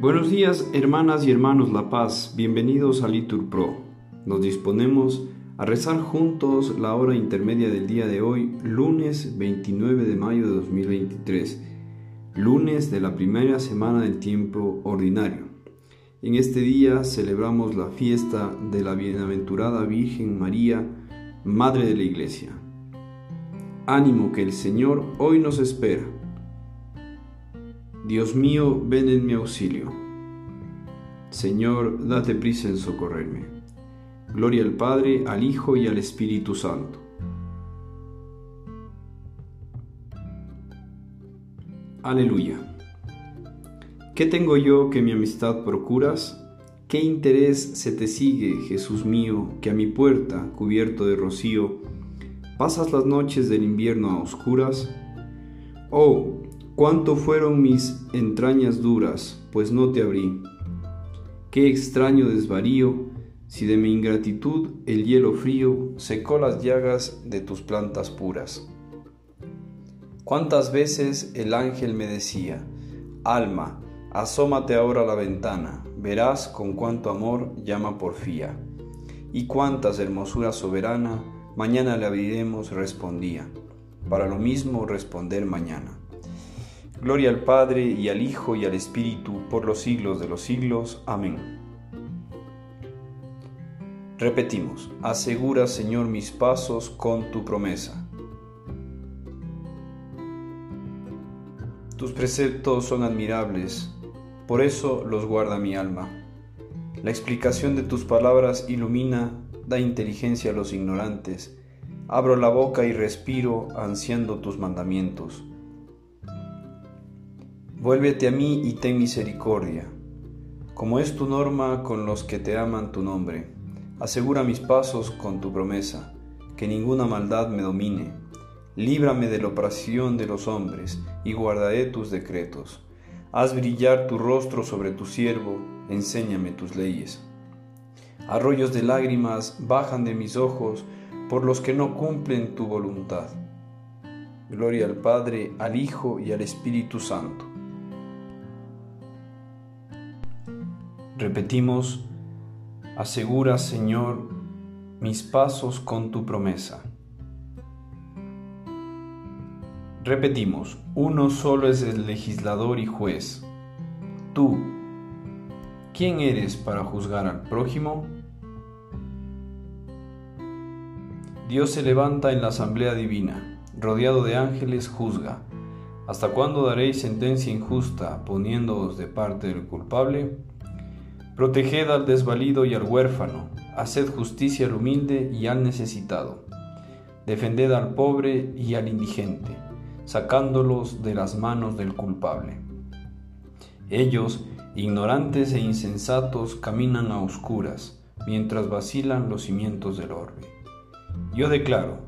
Buenos días, hermanas y hermanos La Paz. Bienvenidos a Litur Pro. Nos disponemos a rezar juntos la hora intermedia del día de hoy, lunes 29 de mayo de 2023, lunes de la primera semana del tiempo ordinario. En este día celebramos la fiesta de la bienaventurada Virgen María, Madre de la Iglesia. Ánimo que el Señor hoy nos espera Dios mío, ven en mi auxilio. Señor, date prisa en socorrerme. Gloria al Padre, al Hijo y al Espíritu Santo. Aleluya. ¿Qué tengo yo que mi amistad procuras? ¿Qué interés se te sigue, Jesús mío, que a mi puerta, cubierto de rocío, pasas las noches del invierno a oscuras? Oh, Cuánto fueron mis entrañas duras, pues no te abrí. Qué extraño desvarío, si de mi ingratitud el hielo frío secó las llagas de tus plantas puras. Cuántas veces el ángel me decía, Alma, asómate ahora a la ventana, verás con cuánto amor llama porfía. Y cuántas hermosura soberana, mañana le abriremos, respondía, para lo mismo responder mañana. Gloria al Padre y al Hijo y al Espíritu por los siglos de los siglos. Amén. Repetimos, asegura Señor mis pasos con tu promesa. Tus preceptos son admirables, por eso los guarda mi alma. La explicación de tus palabras ilumina, da inteligencia a los ignorantes. Abro la boca y respiro ansiando tus mandamientos. Vuélvete a mí y ten misericordia, como es tu norma con los que te aman tu nombre. Asegura mis pasos con tu promesa, que ninguna maldad me domine. Líbrame de la opresión de los hombres, y guardaré tus decretos. Haz brillar tu rostro sobre tu siervo, enséñame tus leyes. Arroyos de lágrimas bajan de mis ojos por los que no cumplen tu voluntad. Gloria al Padre, al Hijo y al Espíritu Santo Repetimos, asegura Señor mis pasos con tu promesa. Repetimos, uno solo es el legislador y juez. Tú, ¿quién eres para juzgar al prójimo? Dios se levanta en la asamblea divina, rodeado de ángeles juzga. ¿Hasta cuándo daréis sentencia injusta poniéndoos de parte del culpable? Proteged al desvalido y al huérfano, haced justicia al humilde y al necesitado. Defended al pobre y al indigente, sacándolos de las manos del culpable. Ellos, ignorantes e insensatos, caminan a oscuras, mientras vacilan los cimientos del orbe. Yo declaro,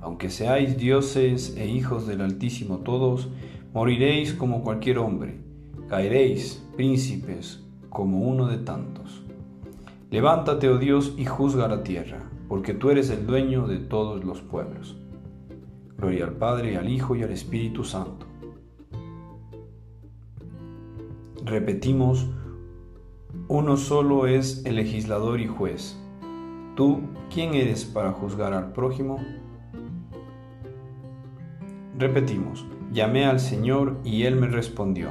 aunque seáis dioses e hijos del Altísimo todos, moriréis como cualquier hombre, caeréis, príncipes, como uno de tantos. Levántate, oh Dios, y juzga la tierra, porque tú eres el dueño de todos los pueblos. Gloria al Padre, al Hijo y al Espíritu Santo. Repetimos, uno solo es el legislador y juez. ¿Tú quién eres para juzgar al prójimo? Repetimos, llamé al Señor y Él me respondió.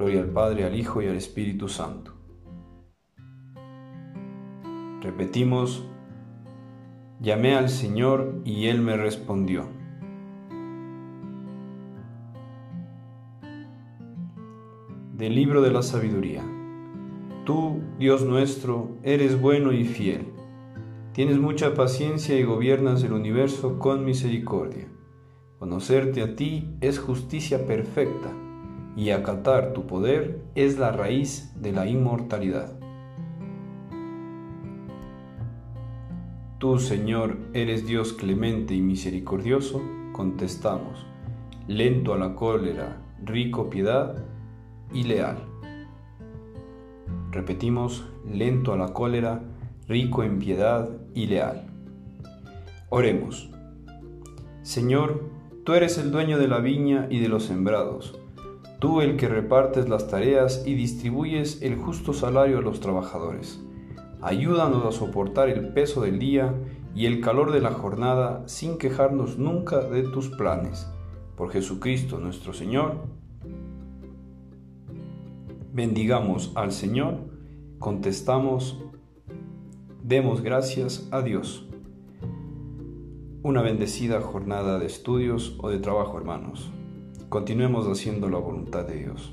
Gloria al Padre, al Hijo y al Espíritu Santo. Repetimos, llamé al Señor y Él me respondió. Del libro de la sabiduría. Tú, Dios nuestro, eres bueno y fiel. Tienes mucha paciencia y gobiernas el universo con misericordia. Conocerte a ti es justicia perfecta y acatar tu poder es la raíz de la inmortalidad. Tú, Señor, eres Dios clemente y misericordioso, contestamos, lento a la cólera, rico piedad y leal. Repetimos, lento a la cólera, rico en piedad y leal. Oremos. Señor, tú eres el dueño de la viña y de los sembrados, tú el que repartes las tareas y distribuyes el justo salario a los trabajadores. Ayúdanos a soportar el peso del día y el calor de la jornada sin quejarnos nunca de tus planes. Por Jesucristo nuestro Señor. Bendigamos al Señor, contestamos, demos gracias a Dios. Una bendecida jornada de estudios o de trabajo, hermanos. Continuemos haciendo la voluntad de Dios.